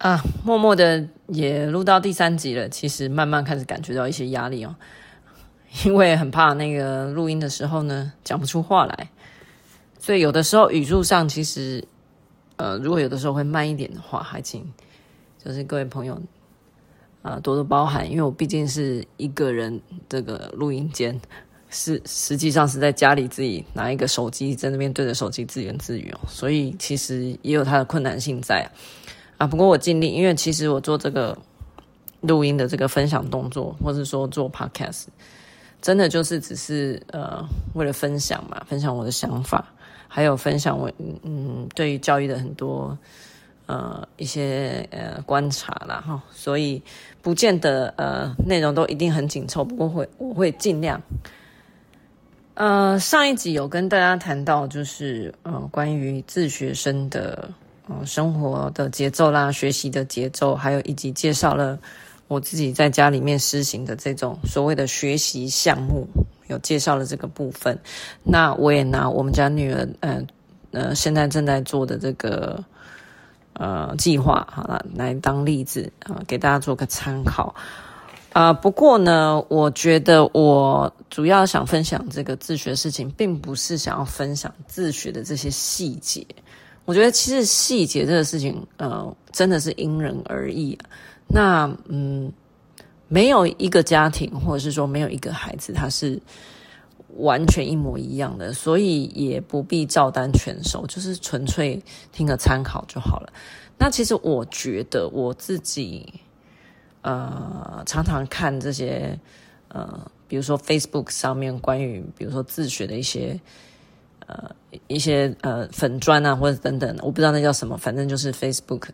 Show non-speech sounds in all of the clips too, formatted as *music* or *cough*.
啊，默默的也录到第三集了。其实慢慢开始感觉到一些压力哦，因为很怕那个录音的时候呢，讲不出话来，所以有的时候语速上其实，呃，如果有的时候会慢一点的话，还请就是各位朋友啊，多多包涵，因为我毕竟是一个人这个录音间，是实际上是在家里自己拿一个手机在那边对着手机自言自语哦，所以其实也有它的困难性在。啊，不过我尽力，因为其实我做这个录音的这个分享动作，或者说做 podcast，真的就是只是呃为了分享嘛，分享我的想法，还有分享我嗯对于教育的很多呃一些呃观察啦哈，所以不见得呃内容都一定很紧凑，不过会我会尽量。呃，上一集有跟大家谈到，就是呃关于自学生的。生活的节奏啦，学习的节奏，还有以及介绍了我自己在家里面施行的这种所谓的学习项目，有介绍了这个部分。那我也拿我们家女儿，呃呃，现在正在做的这个呃计划，好了，来当例子啊，给大家做个参考。啊、不过呢，我觉得我主要想分享这个自学事情，并不是想要分享自学的这些细节。我觉得其实细节这个事情，呃，真的是因人而异。那嗯，没有一个家庭，或者是说没有一个孩子，他是完全一模一样的，所以也不必照单全收，就是纯粹听个参考就好了。那其实我觉得我自己，呃，常常看这些，呃，比如说 Facebook 上面关于，比如说自学的一些。呃，一些呃粉砖啊，或者等等，我不知道那叫什么，反正就是 Facebook，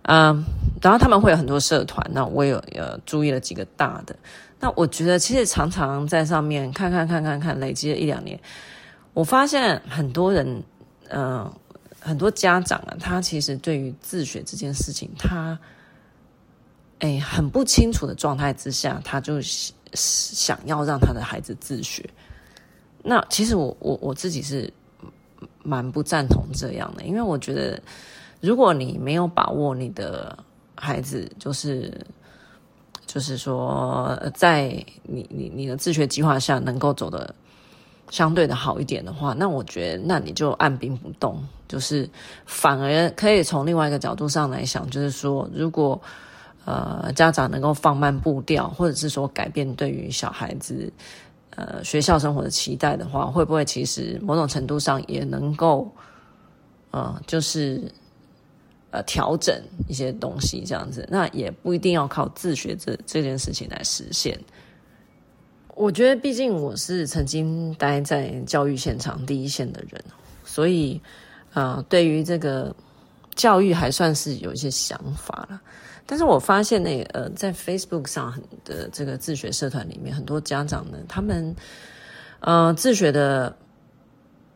啊、呃，然后他们会有很多社团，那我有呃注意了几个大的，那我觉得其实常常在上面看看看看看，累积了一两年，我发现很多人，呃，很多家长啊，他其实对于自学这件事情，他，哎，很不清楚的状态之下，他就想要让他的孩子自学。那其实我我我自己是蛮不赞同这样的，因为我觉得如果你没有把握你的孩子，就是就是说在你你你的自学计划下能够走得相对的好一点的话，那我觉得那你就按兵不动，就是反而可以从另外一个角度上来想，就是说如果呃家长能够放慢步调，或者是说改变对于小孩子。呃，学校生活的期待的话，会不会其实某种程度上也能够，呃，就是呃调整一些东西这样子？那也不一定要靠自学这这件事情来实现。我觉得，毕竟我是曾经待在教育现场第一线的人，所以啊，对于这个教育还算是有一些想法了。但是我发现那个呃，在 Facebook 上的这个自学社团里面，很多家长呢，他们呃自学的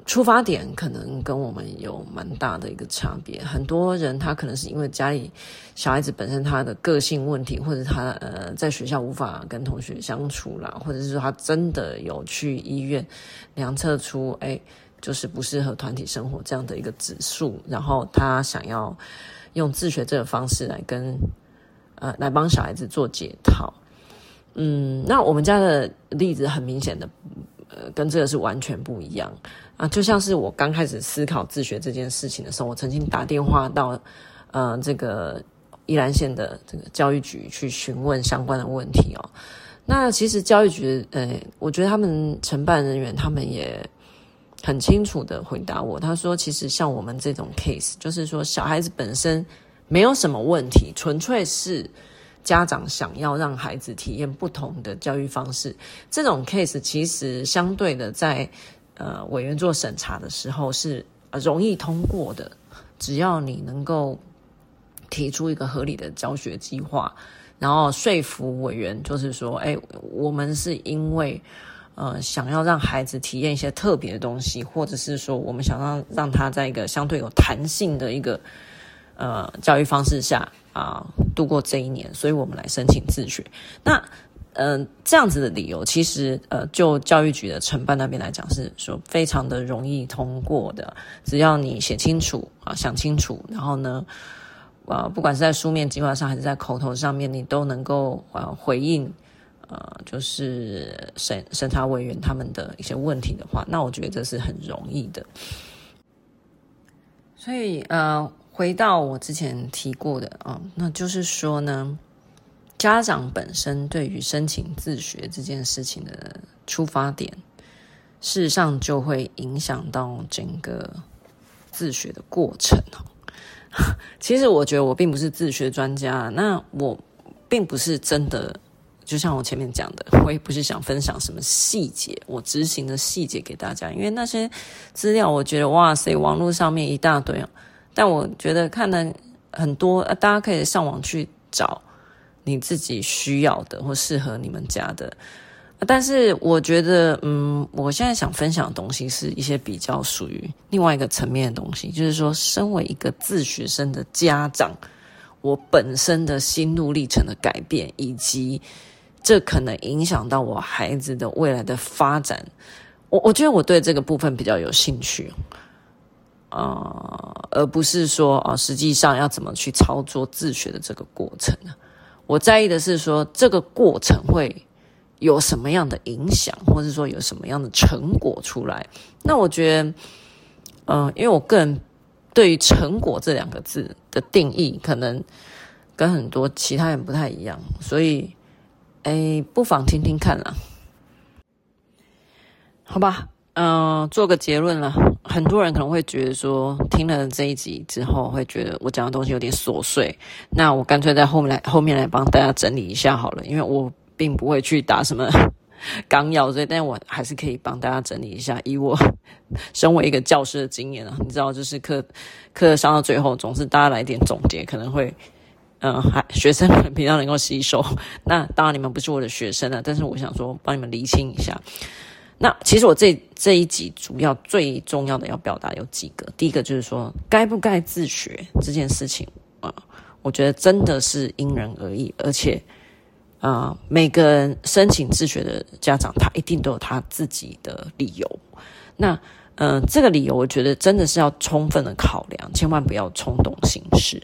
出发点可能跟我们有蛮大的一个差别。很多人他可能是因为家里小孩子本身他的个性问题，或者他呃在学校无法跟同学相处啦，或者是说他真的有去医院量测出哎就是不适合团体生活这样的一个指数，然后他想要。用自学这个方式来跟呃来帮小孩子做解套，嗯，那我们家的例子很明显的，呃，跟这个是完全不一样啊。就像是我刚开始思考自学这件事情的时候，我曾经打电话到呃这个宜兰县的这个教育局去询问相关的问题哦。那其实教育局，呃，我觉得他们承办人员他们也。很清楚的回答我，他说：“其实像我们这种 case，就是说小孩子本身没有什么问题，纯粹是家长想要让孩子体验不同的教育方式。这种 case 其实相对的在呃委员做审查的时候是容易通过的，只要你能够提出一个合理的教学计划，然后说服委员，就是说，哎，我们是因为。”呃，想要让孩子体验一些特别的东西，或者是说，我们想让让他在一个相对有弹性的一个呃教育方式下啊、度过这一年，所以我们来申请自学。那嗯、呃，这样子的理由，其实呃，就教育局的承办那边来讲，是说非常的容易通过的，只要你写清楚啊，想清楚，然后呢，啊、呃，不管是在书面计划上还是在口头上面，你都能够呃回应呃，就是审审查委员他们的一些问题的话，那我觉得这是很容易的。所以呃，回到我之前提过的啊、那就是说呢，家长本身对于申请自学这件事情的出发点，事实上就会影响到整个自学的过程。*laughs* 其实我觉得我并不是自学专家，那我并不是真的，就像我前面讲的，我也不是想分享什么细节，我执行的细节给大家，因为那些资料我觉得哇塞，网络上面一大堆啊，但我觉得看了很多，大家可以上网去找你自己需要的或适合你们家的。但是我觉得，嗯，我现在想分享的东西是一些比较属于另外一个层面的东西，就是说，身为一个自学生的家长，我本身的心路历程的改变，以及这可能影响到我孩子的未来的发展，我我觉得我对这个部分比较有兴趣，呃，而不是说啊，实际上要怎么去操作自学的这个过程呢？我在意的是说，这个过程会。有什么样的影响，或者说有什么样的成果出来？那我觉得，嗯、呃，因为我个人对于“成果”这两个字的定义，可能跟很多其他人不太一样，所以，哎，不妨听听看啦。好吧，嗯、做个结论了。很多人可能会觉得说，听了这一集之后，会觉得我讲的东西有点琐碎。那我干脆在后面来，后面来帮大家整理一下好了，因为我。并不会去打什么 *laughs* 纲要，所以，但我还是可以帮大家整理一下。以我身为一个教师的经验啊，你知道，就是课课上到最后，总是大家来点总结，可能会，嗯、还学生们比较能够吸收。*laughs* 那当然，你们不是我的学生啊，但是我想说，帮你们厘清一下。那其实我这这一集主要最重要的要表达有几个，第一个就是说，该不该自学这件事情啊、我觉得真的是因人而异，而且。啊、每个人申请自学的家长，他一定都有他自己的理由。那，嗯、这个理由我觉得真的是要充分的考量，千万不要冲动行事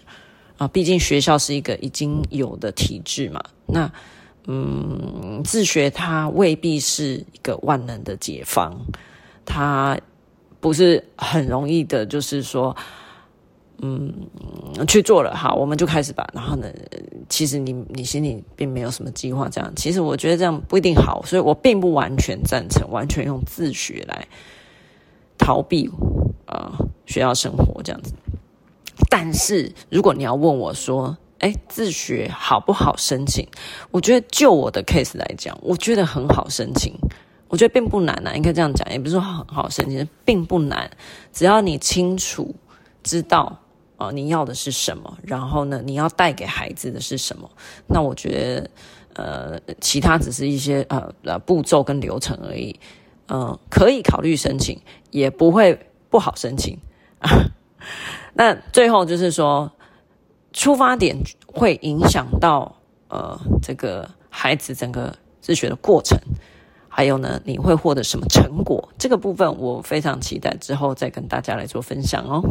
啊！毕竟学校是一个已经有的体制嘛。那，嗯，自学它未必是一个万能的解方，它不是很容易的，就是说。嗯，去做了，好，我们就开始吧。然后呢，其实你你心里并没有什么计划，这样，其实我觉得这样不一定好，所以我并不完全赞成完全用自学来逃避啊、呃、学校生活这样子。但是如果你要问我说，哎，自学好不好申请？我觉得就我的 case 来讲，我觉得很好申请，我觉得并不难啊，应该这样讲，也不是说很好申请，并不难，只要你清楚知道。啊、你要的是什么？然后呢，你要带给孩子的是什么？那我觉得，呃，其他只是一些呃呃步骤跟流程而已。呃，可以考虑申请，也不会不好申请。那最后就是说，出发点会影响到呃这个孩子整个自学的过程，还有呢，你会获得什么成果？这个部分我非常期待之后再跟大家来做分享哦。